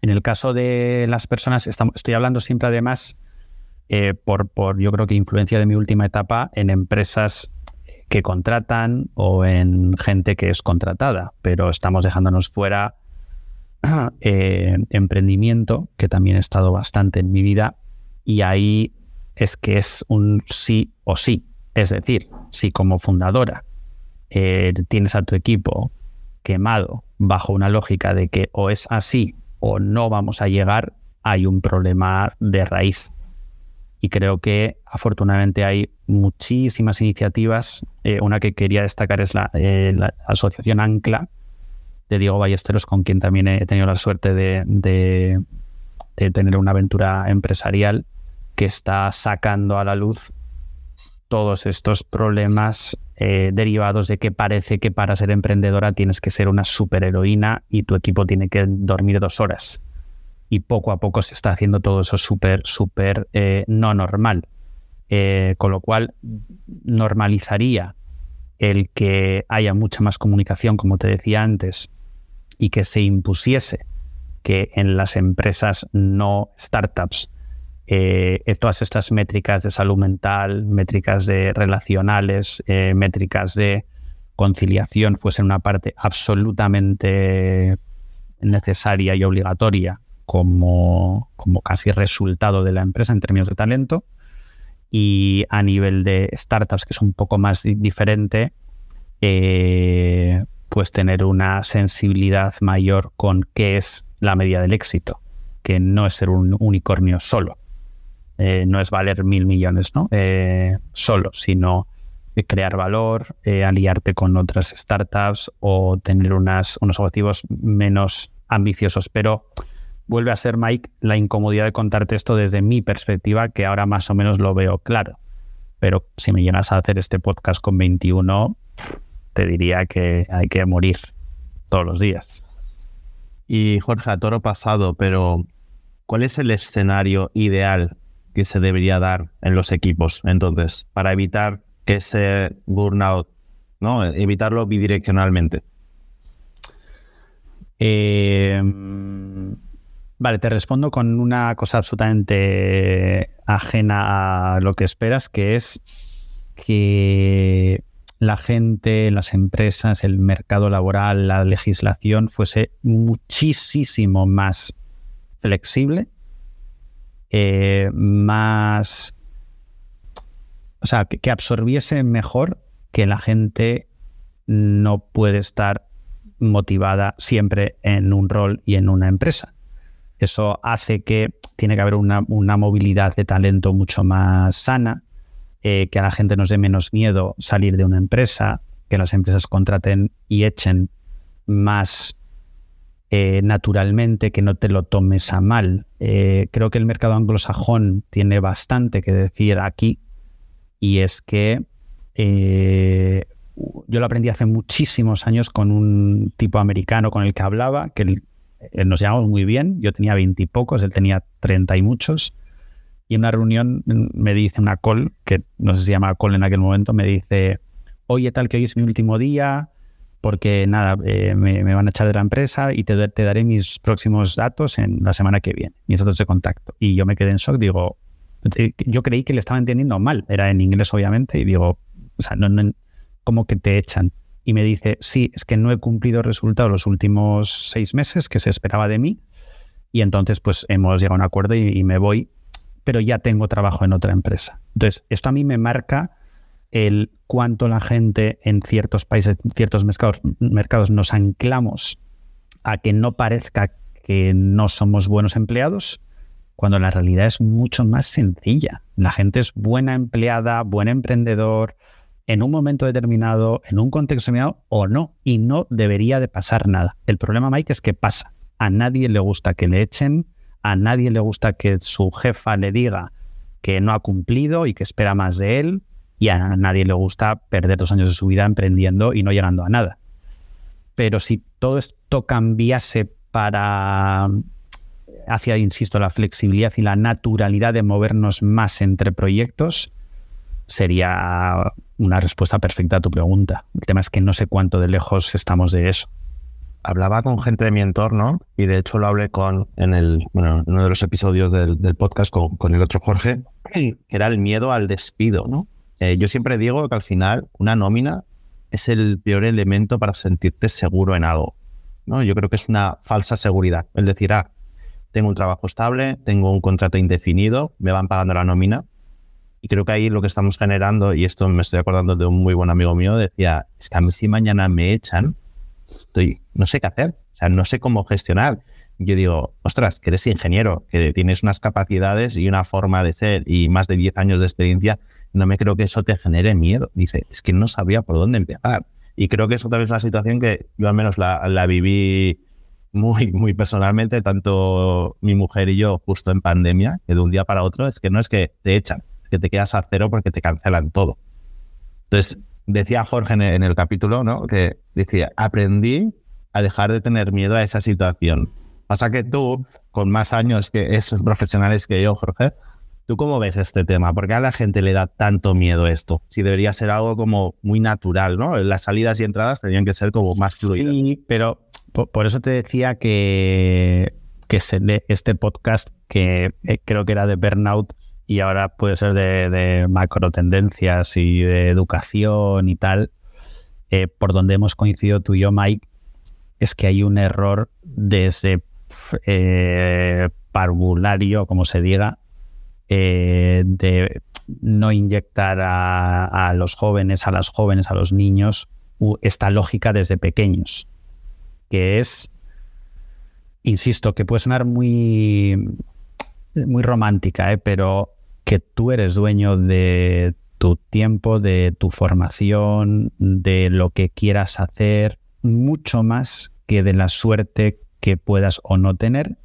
en el caso de las personas, estoy hablando siempre además eh, por, por, yo creo que influencia de mi última etapa en empresas que contratan o en gente que es contratada, pero estamos dejándonos fuera [clears throat] eh, emprendimiento, que también he estado bastante en mi vida, y ahí es que es un sí o sí. Es decir, si como fundadora eh, tienes a tu equipo quemado bajo una lógica de que o es así o no vamos a llegar, hay un problema de raíz y creo que afortunadamente hay muchísimas iniciativas. Eh, una que quería destacar es eh, la, Asociación Ancla de Diego Ballesteros, con quien también he tenido la suerte de, tener una aventura empresarial que está sacando a la luz todos estos problemas eh, derivados de que parece que para ser emprendedora tienes que ser una superheroína y tu equipo tiene que dormir dos horas y poco a poco se está haciendo todo eso súper, súper eh, no normal. Eh, con lo cual normalizaría el que haya mucha más comunicación, como te decía antes, y que se impusiese que en las empresas no startups eh, todas estas métricas de salud mental, métricas de relacionales, métricas de conciliación fuesen una parte absolutamente necesaria y obligatoria como, como casi resultado de la empresa en términos de talento. Y a nivel de startups, que es un poco más diferente, eh, pues tener una sensibilidad mayor con qué es la medida del éxito, que no es ser un unicornio solo, eh, no es valer mil millones ¿no? Eh, solo, sino crear valor, aliarte con otras startups o tener unas, unos objetivos menos ambiciosos. Pero vuelve a ser, Mike, la incomodidad de contarte esto desde mi perspectiva, que ahora más o menos lo veo claro. Pero si me llegas a hacer este podcast con 21, te diría que hay que morir todos los días. Y Jorge, a toro pasado, pero ¿cuál es el escenario ideal que se debería dar en los equipos entonces para evitar que ese burnout, ¿no? Evitarlo bidireccionalmente. Eh, Vale, te respondo con una cosa absolutamente ajena a lo que esperas, que es que la gente, las empresas, el mercado laboral, la legislación fuese muchísimo más flexible, eh, más... O sea, que absorbiese mejor que la gente no puede estar motivada siempre en un rol y en una empresa. Eso hace que tiene que haber una, movilidad de talento mucho más sana, eh, que a la gente nos dé menos miedo salir de una empresa, que las empresas contraten y echen más eh, naturalmente, que no te lo tomes a mal. Eh, creo que el mercado anglosajón tiene bastante que decir aquí y es que yo lo aprendí hace muchísimos años con un tipo americano con el que hablaba, que el, nos llevamos muy bien, yo tenía veintipocos, él tenía treinta y muchos, y en una reunión me dice una call, que no sé si se llama call en aquel momento, me dice, oye, tal que hoy es mi último día, porque nada, eh, me, van a echar de la empresa y te, daré mis próximos datos en la semana que viene, mis datos de contacto. Y yo me quedé en shock, digo, eh, yo creí que le estaba entendiendo mal, era en inglés obviamente, y digo, o sea, no, no, ¿cómo que te echan? Y me dice, sí, es que no he cumplido resultados los últimos seis meses que se esperaba de mí y entonces pues hemos llegado a un acuerdo y, me voy, pero ya tengo trabajo en otra empresa. Entonces, esto a mí me marca el cuánto la gente en ciertos países, en ciertos mercados, mercados nos anclamos a que no parezca que no somos buenos empleados, cuando la realidad es mucho más sencilla. La gente es buena empleada, buen emprendedor, en un momento determinado, en un contexto determinado o no, y no debería de pasar nada. El problema, Mike, es que pasa. A nadie le gusta que le echen, a nadie le gusta que su jefa le diga que no ha cumplido y que espera más de él, y a nadie le gusta perder dos años de su vida emprendiendo y no llegando a nada. Pero si todo esto cambiase para hacia, insisto, la flexibilidad y la naturalidad de movernos más entre proyectos, sería una respuesta perfecta a tu pregunta. El tema es que no sé cuánto de lejos estamos de eso. Hablaba con gente de mi entorno y de hecho lo hablé con en el bueno, uno de los episodios del, podcast con, con, el otro Jorge, que era el miedo al despido, ¿no? Eh, yo siempre digo que al final una nómina es el peor elemento para sentirte seguro en algo. ¿no? Yo creo que es una falsa seguridad. Es decir, ah, tengo un trabajo estable, tengo un contrato indefinido, me van pagando la nómina. Creo que ahí lo que estamos generando, y esto me estoy acordando de un muy buen amigo mío, decía, es que a mí si mañana me echan, estoy, no sé qué hacer, o sea, no sé cómo gestionar. Yo digo, ostras, que eres ingeniero, que tienes unas capacidades y una forma de ser y más de 10 años de experiencia, no me creo que eso te genere miedo. Dice, es que no sabía por dónde empezar. Y creo que eso también es una situación que yo al menos la, viví muy, muy personalmente, tanto mi mujer y yo justo en pandemia, que de un día para otro es que no es que te echan, que te quedas a cero porque te cancelan todo. Entonces, decía Jorge en el, capítulo, ¿no? Que decía, aprendí a dejar de tener miedo a esa situación. Pasa que tú, con más años que esos profesionales que yo, Jorge, ¿Tú cómo ves este tema? ¿Por qué a la gente le da tanto miedo esto? Si debería ser algo como muy natural, ¿no? Las salidas y entradas tendrían que ser como más fluidas. Sí, pero por, eso te decía que, que este podcast, que eh, creo que era de burnout y ahora puede ser de, macro tendencias y de educación y tal, eh, por donde hemos coincidido tú y yo, Mike, es que hay un error desde eh, parvulario, como se diga, eh, de no inyectar a, los jóvenes, a las jóvenes, a los niños, esta lógica desde pequeños, que es, insisto, que puede sonar muy, muy romántica, pero que tú eres dueño de tu tiempo, de tu formación, de lo que quieras hacer, mucho más que de la suerte que puedas o no tener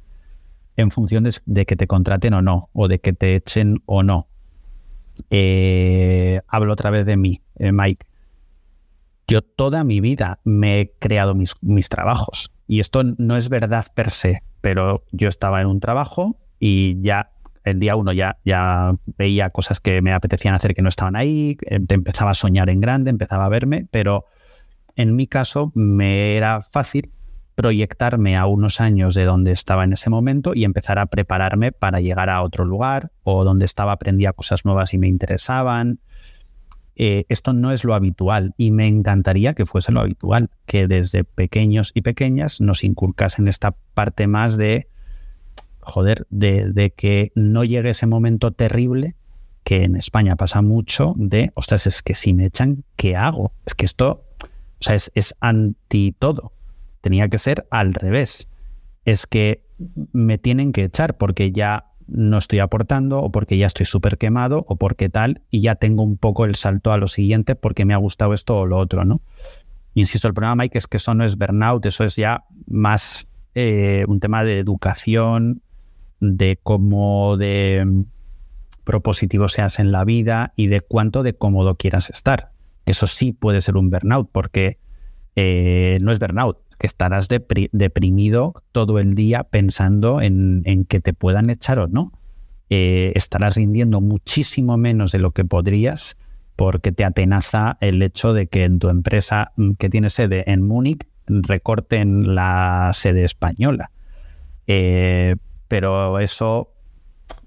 en función de, que te contraten o no, o de que te echen o no. Eh, hablo otra vez de mí, eh, Mike. Yo toda mi vida me he creado mis, mis trabajos y esto no es verdad per se, pero yo estaba en un trabajo y ya el día uno ya, ya veía cosas que me apetecían hacer que no estaban ahí, eh, empezaba a soñar en grande, empezaba a verme, pero en mi caso me era fácil proyectarme a unos años de donde estaba en ese momento y empezar a prepararme para llegar a otro lugar o donde estaba aprendía cosas nuevas y me interesaban. Eh, esto no es lo habitual y me encantaría que fuese lo habitual, que desde pequeños y pequeñas nos inculcasen esta parte más de, joder, de, que no llegue ese momento terrible que en España pasa mucho de, ostras, es que si me echan, ¿qué hago? Es que esto, o sea, es, es anti todo tenía que ser al revés. Es que me tienen que echar porque ya no estoy aportando o porque ya estoy súper quemado o porque tal y ya tengo un poco el salto a lo siguiente porque me ha gustado esto o lo otro, ¿no? Insisto, el problema, Mike, es que eso no es burnout, eso es ya más eh, un tema de educación, de cómo de propositivo seas en la vida y de cuánto de cómodo quieras estar. Eso sí puede ser un burnout porque eh, no es burnout, que estarás deprimido todo el día pensando en, que te puedan echar o no. Eh, estarás rindiendo muchísimo menos de lo que podrías porque te atenaza el hecho de que en tu empresa mm, que tiene sede en Múnich recorten la sede española. Eh, pero eso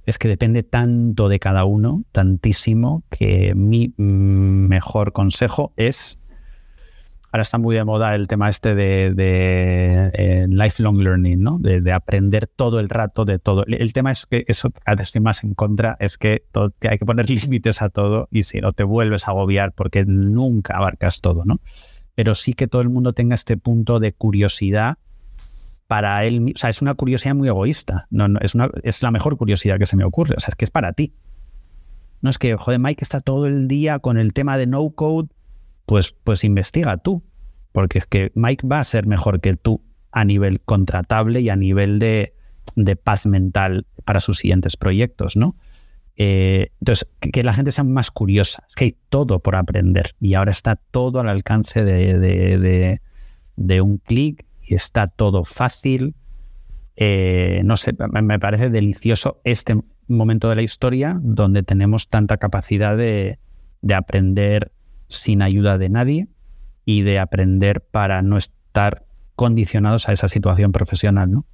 es que depende tanto de cada uno, tantísimo, que mi mm, mejor consejo es ahora está muy de moda el tema este de, eh, lifelong learning, ¿no? De, aprender todo el rato de todo. El tema es que eso que estoy más en contra es que hay que poner [laughs] límites a todo y si no te vuelves a agobiar porque nunca abarcas todo, ¿no? Pero sí que todo el mundo tenga este punto de curiosidad para él, o sea, es una curiosidad muy egoísta, no, es, una, es la mejor curiosidad que se me ocurre, o sea, es que es para ti. No es que, joder, Mike está todo el día con el tema de no code, pues, pues investiga tú, porque es que Mike va a ser mejor que tú a nivel contratable y a nivel de, paz mental para sus siguientes proyectos, ¿no? Eh, entonces, que, la gente sea más curiosa. Es que hay todo por aprender y ahora está todo al alcance de, de un clic y está todo fácil. Eh, no sé, me parece delicioso este momento de la historia donde tenemos tanta capacidad de, aprender sin ayuda de nadie y de aprender para no estar condicionados a esa situación profesional, ¿no?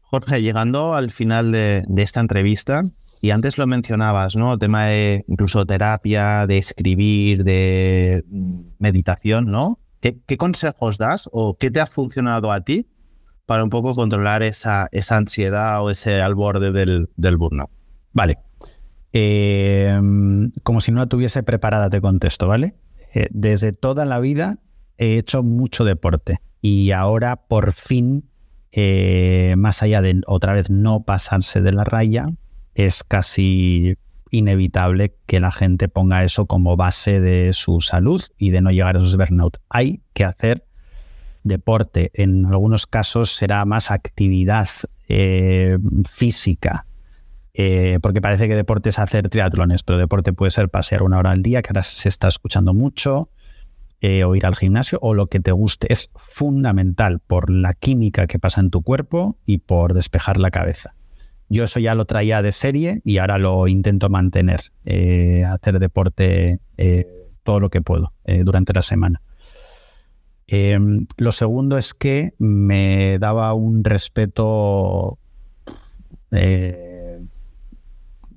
Jorge, llegando al final de, esta entrevista, y antes lo mencionabas, ¿no? El tema de incluso terapia, de escribir, de meditación, ¿no? ¿Qué, consejos das o qué te ha funcionado a ti para un poco controlar esa, esa ansiedad o ese al borde del, burnout? Vale. Em, como si no la tuviese preparada, te contesto, ¿vale? Eh, desde toda la vida he hecho mucho deporte y ahora por fin, eh, más allá de otra vez no pasarse de la raya, es casi inevitable que la gente ponga eso como base de su salud y de no llegar a esos burnout. Hay que hacer deporte. En algunos casos será más actividad eh, física, eh, porque parece que deporte es hacer triatlones, pero deporte puede ser pasear una hora al día, que ahora se está escuchando mucho, eh, o ir al gimnasio, o lo que te guste. Es fundamental por la química que pasa en tu cuerpo y por despejar la cabeza. Yo eso ya lo traía de serie y ahora lo intento mantener, eh, hacer deporte eh, todo lo que puedo eh, durante la semana. Em, lo segundo es que me daba un respeto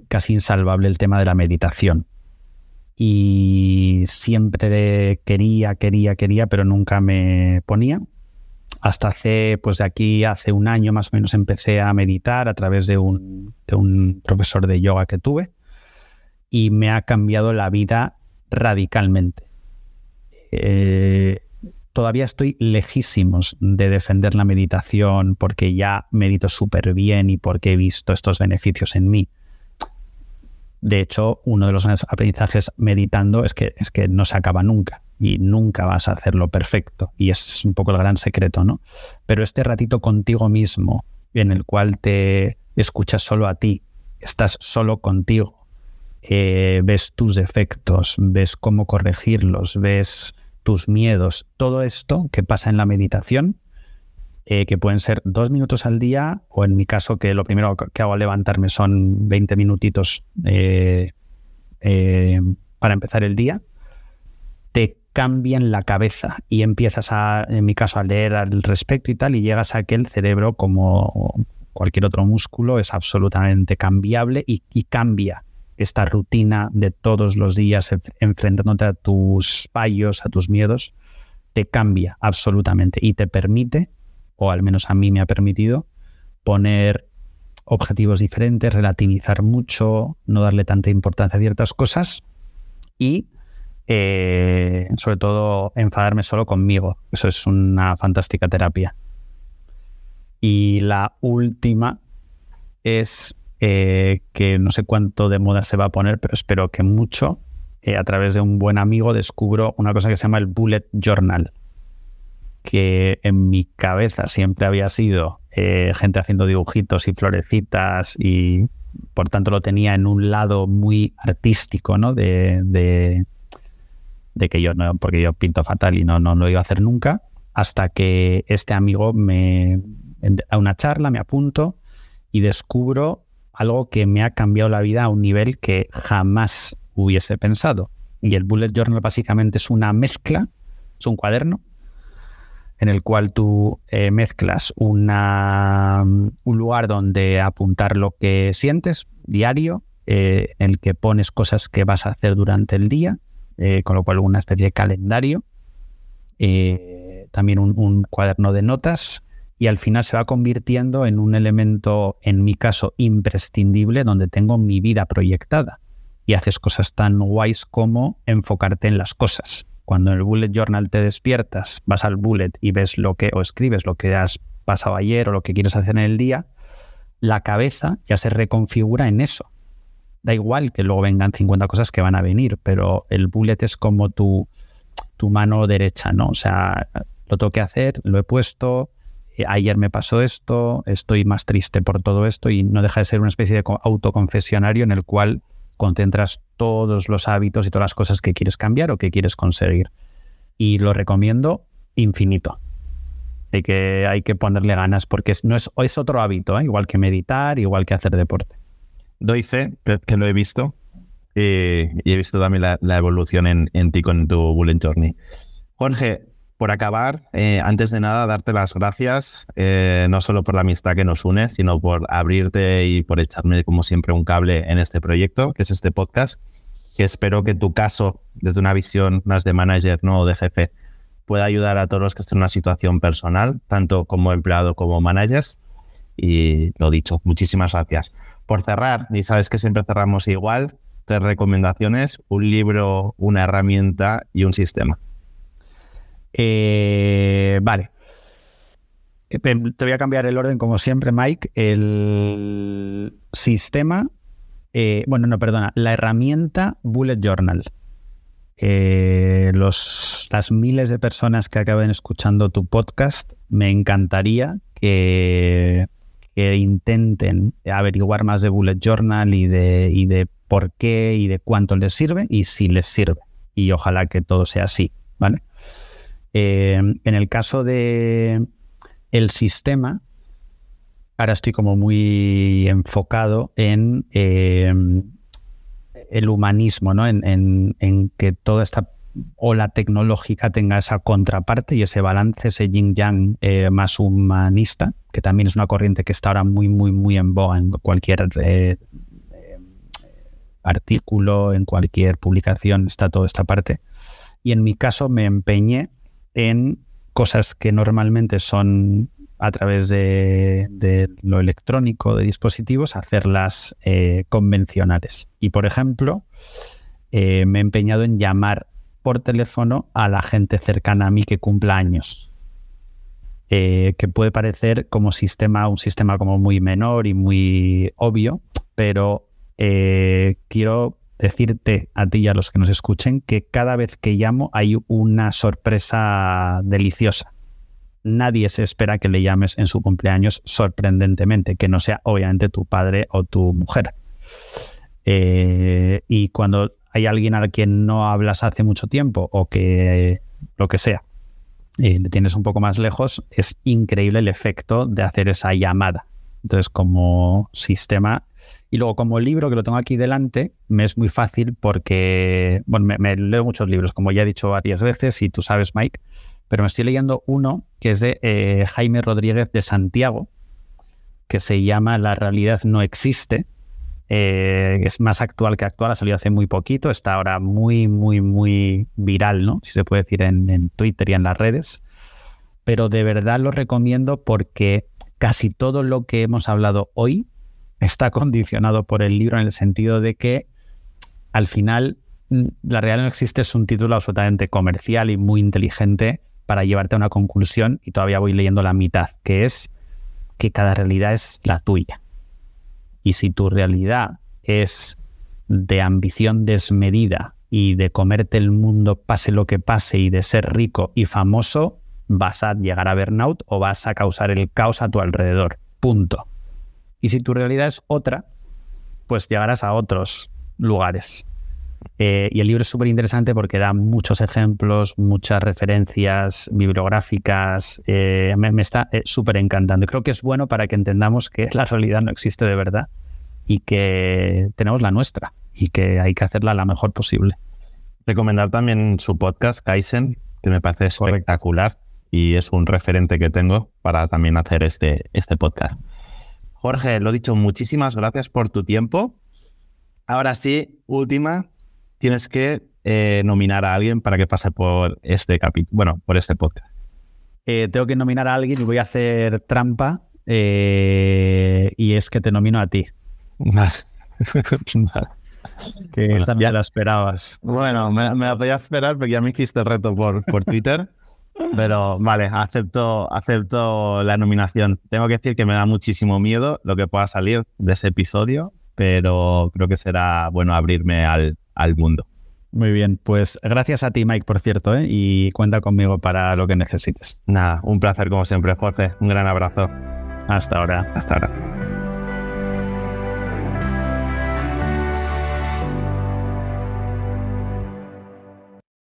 casi insalvable el tema de la meditación. Y siempre quería, quería, quería, pero nunca me ponía hasta hace, pues de aquí hace un año más o menos empecé a meditar a través de un, profesor de yoga que tuve y me ha cambiado la vida radicalmente. Eh, todavía estoy lejísimos de defender la meditación porque ya medito súper bien y porque he visto estos beneficios en mí. De hecho, uno de los aprendizajes meditando es que, es que no se acaba nunca y nunca vas a hacerlo perfecto. Y es un poco el gran secreto, ¿no? Pero este ratito contigo mismo, en el cual te escuchas solo a ti, estás solo contigo, eh, ves tus defectos, ves cómo corregirlos, ves tus miedos, todo esto que pasa en la meditación, eh, que pueden ser dos minutos al día, o en mi caso, que lo primero que hago al levantarme son 20 minutitos eh, para empezar el día, cambian la cabeza y empiezas a, en mi caso, a leer al respecto y tal, y llegas a que el cerebro, como cualquier otro músculo, es absolutamente cambiable y, cambia esta rutina de todos los días enfrentándote a tus fallos, a tus miedos, te cambia absolutamente y te permite, o al menos a mí me ha permitido, poner objetivos diferentes, relativizar mucho, no darle tanta importancia a ciertas cosas y eh, sobre todo enfadarme solo conmigo. Eso es una fantástica terapia. Y la última es eh, que no sé cuánto de moda se va a poner, pero espero que mucho. Eh, a través de un buen amigo descubro una cosa que se llama el Bullet Journal, que en mi cabeza siempre había sido gente haciendo dibujitos y florecitas y por tanto lo tenía en un lado muy artístico, ¿no? de, de que yo no, porque yo pinto fatal y no, no lo iba a hacer nunca, hasta que este amigo me, a una charla me apunto y descubro algo que me ha cambiado la vida a un nivel que jamás hubiese pensado. Y el Bullet Journal básicamente es una mezcla, es un cuaderno en el cual tú eh, mezclas una, un lugar donde apuntar lo que sientes diario, eh, en el que pones cosas que vas a hacer durante el día, eh, con lo cual una especie de calendario. eh, también un, cuaderno de notas y al final se va convirtiendo en un elemento, en mi caso, imprescindible donde tengo mi vida proyectada y haces cosas tan guays como enfocarte en las cosas. Cuando en el bullet journal te despiertas, vas al bullet y ves lo que, o escribes lo que has pasado ayer o lo que quieres hacer en el día, la cabeza ya se reconfigura en eso. Da igual que luego vengan 50 cosas que van a venir, pero el bullet es como tu, tu mano derecha, ¿no? O sea, lo tengo que hacer, lo he puesto, eh, ayer me pasó esto, estoy más triste por todo esto y no deja de ser una especie de autoconfesionario en el cual concentras todos los hábitos y todas las cosas que quieres cambiar o que quieres conseguir. Y lo recomiendo infinito. Hay que, hay que ponerle ganas porque no es, es otro hábito, ¿eh? igual que meditar, igual que hacer deporte. Doy fe, que, lo he visto, y, he visto también la, evolución en, en, ti con tu Bullet Journey. Jorge, por acabar, eh, antes de nada, darte las gracias, eh, no solo por la amistad que nos une, sino por abrirte y por echarme, como siempre, un cable en este proyecto, que es este podcast, que espero que tu caso, desde una visión más de manager, no de jefe, pueda ayudar a todos los que estén en una situación personal, tanto como empleado como managers. Y lo dicho, muchísimas gracias. Por cerrar, y sabes que siempre cerramos igual, tres recomendaciones, un libro, una herramienta y un sistema. Eh, vale. Eh, te voy a cambiar el orden como siempre, Mike. El sistema, eh, bueno, no, perdona, la herramienta Bullet Journal. los, las miles de personas que acaben escuchando tu podcast, me encantaría que, que, intenten averiguar más de Bullet Journal y de, y de por qué y de cuánto les sirve y si les sirve. Y ojalá que todo sea así, ¿vale? Eh, en el caso de el sistema, ahora estoy como muy enfocado en eh, el humanismo, ¿no? En, que toda esta ola tecnológica tenga esa contraparte y ese balance, ese yin-yang eh, más humanista, que también es una corriente que está ahora muy, muy, muy en boga en cualquier artículo, en cualquier publicación, está toda esta parte. Y en mi caso me empeñé en cosas que normalmente son a través de, lo electrónico de dispositivos, hacerlas eh, convencionales. Y por ejemplo, eh, me he empeñado en llamar por teléfono a la gente cercana a mí que cumpla años. Eh, que puede parecer como sistema, un sistema como muy menor y muy obvio, pero quiero decirte a ti y a los que nos escuchen que cada vez que llamo hay una sorpresa deliciosa. Nadie se espera que le llames en su cumpleaños sorprendentemente, que no sea obviamente tu padre o tu mujer. Eh, y cuando hay alguien al quien no hablas hace mucho tiempo o que lo que sea, y le tienes un poco más lejos, es increíble el efecto de hacer esa llamada. Entonces, como sistema, y luego, como libro que lo tengo aquí delante, me es muy fácil porque, bueno, me, leo muchos libros, como ya he dicho varias veces, y tú sabes, Mike, pero me estoy leyendo uno que es de eh, Jaime Rodríguez de Santiago, que se llama La realidad no existe. Eh, es más actual que actual, ha salido hace muy poquito, está ahora muy, muy, muy viral, ¿no? Si se puede decir en, en Twitter y en las redes. Pero de verdad lo recomiendo porque casi todo lo que hemos hablado hoy está condicionado por el libro en el sentido de que al final mm, La realidad no existe es un título absolutamente comercial y muy inteligente para llevarte a una conclusión y todavía voy leyendo la mitad, que es que cada realidad es la tuya. Y si tu realidad es de ambición desmedida y de comerte el mundo pase lo que pase y de ser rico y famoso, vas a llegar a burnout o vas a causar el caos a tu alrededor. Punto. Y si tu realidad es otra, pues llegarás a otros lugares. Eh, y el libro es súper interesante porque da muchos ejemplos, muchas referencias bibliográficas. Eh, me, está eh, súper encantando. creo que es bueno para que entendamos que la realidad no existe de verdad y que tenemos la nuestra y que hay que hacerla la mejor posible. Recomendar también su podcast, Kaizen, que me parece espectacular y es un referente que tengo para también hacer este, este podcast. Jorge, lo dicho, muchísimas gracias por tu tiempo. Ahora sí, última, tienes que eh, nominar a alguien para que pase por este capítulo, bueno, por este podcast. Eh, tengo que nominar a alguien y voy a hacer trampa eh, y es que te nomino a ti. Más. [laughs] que esta ya la esperabas. Bueno, me, la podía esperar porque ya me hiciste el reto por, por Twitter. Pero vale, acepto, acepto la nominación. Tengo que decir que me da muchísimo miedo lo que pueda salir de ese episodio, pero creo que será bueno abrirme al, al mundo. Muy bien, pues gracias a ti, Mike, por cierto, ¿eh? y cuenta conmigo para lo que necesites. Nada, un placer como siempre, Jorge. Un gran abrazo. Hasta ahora. Hasta ahora.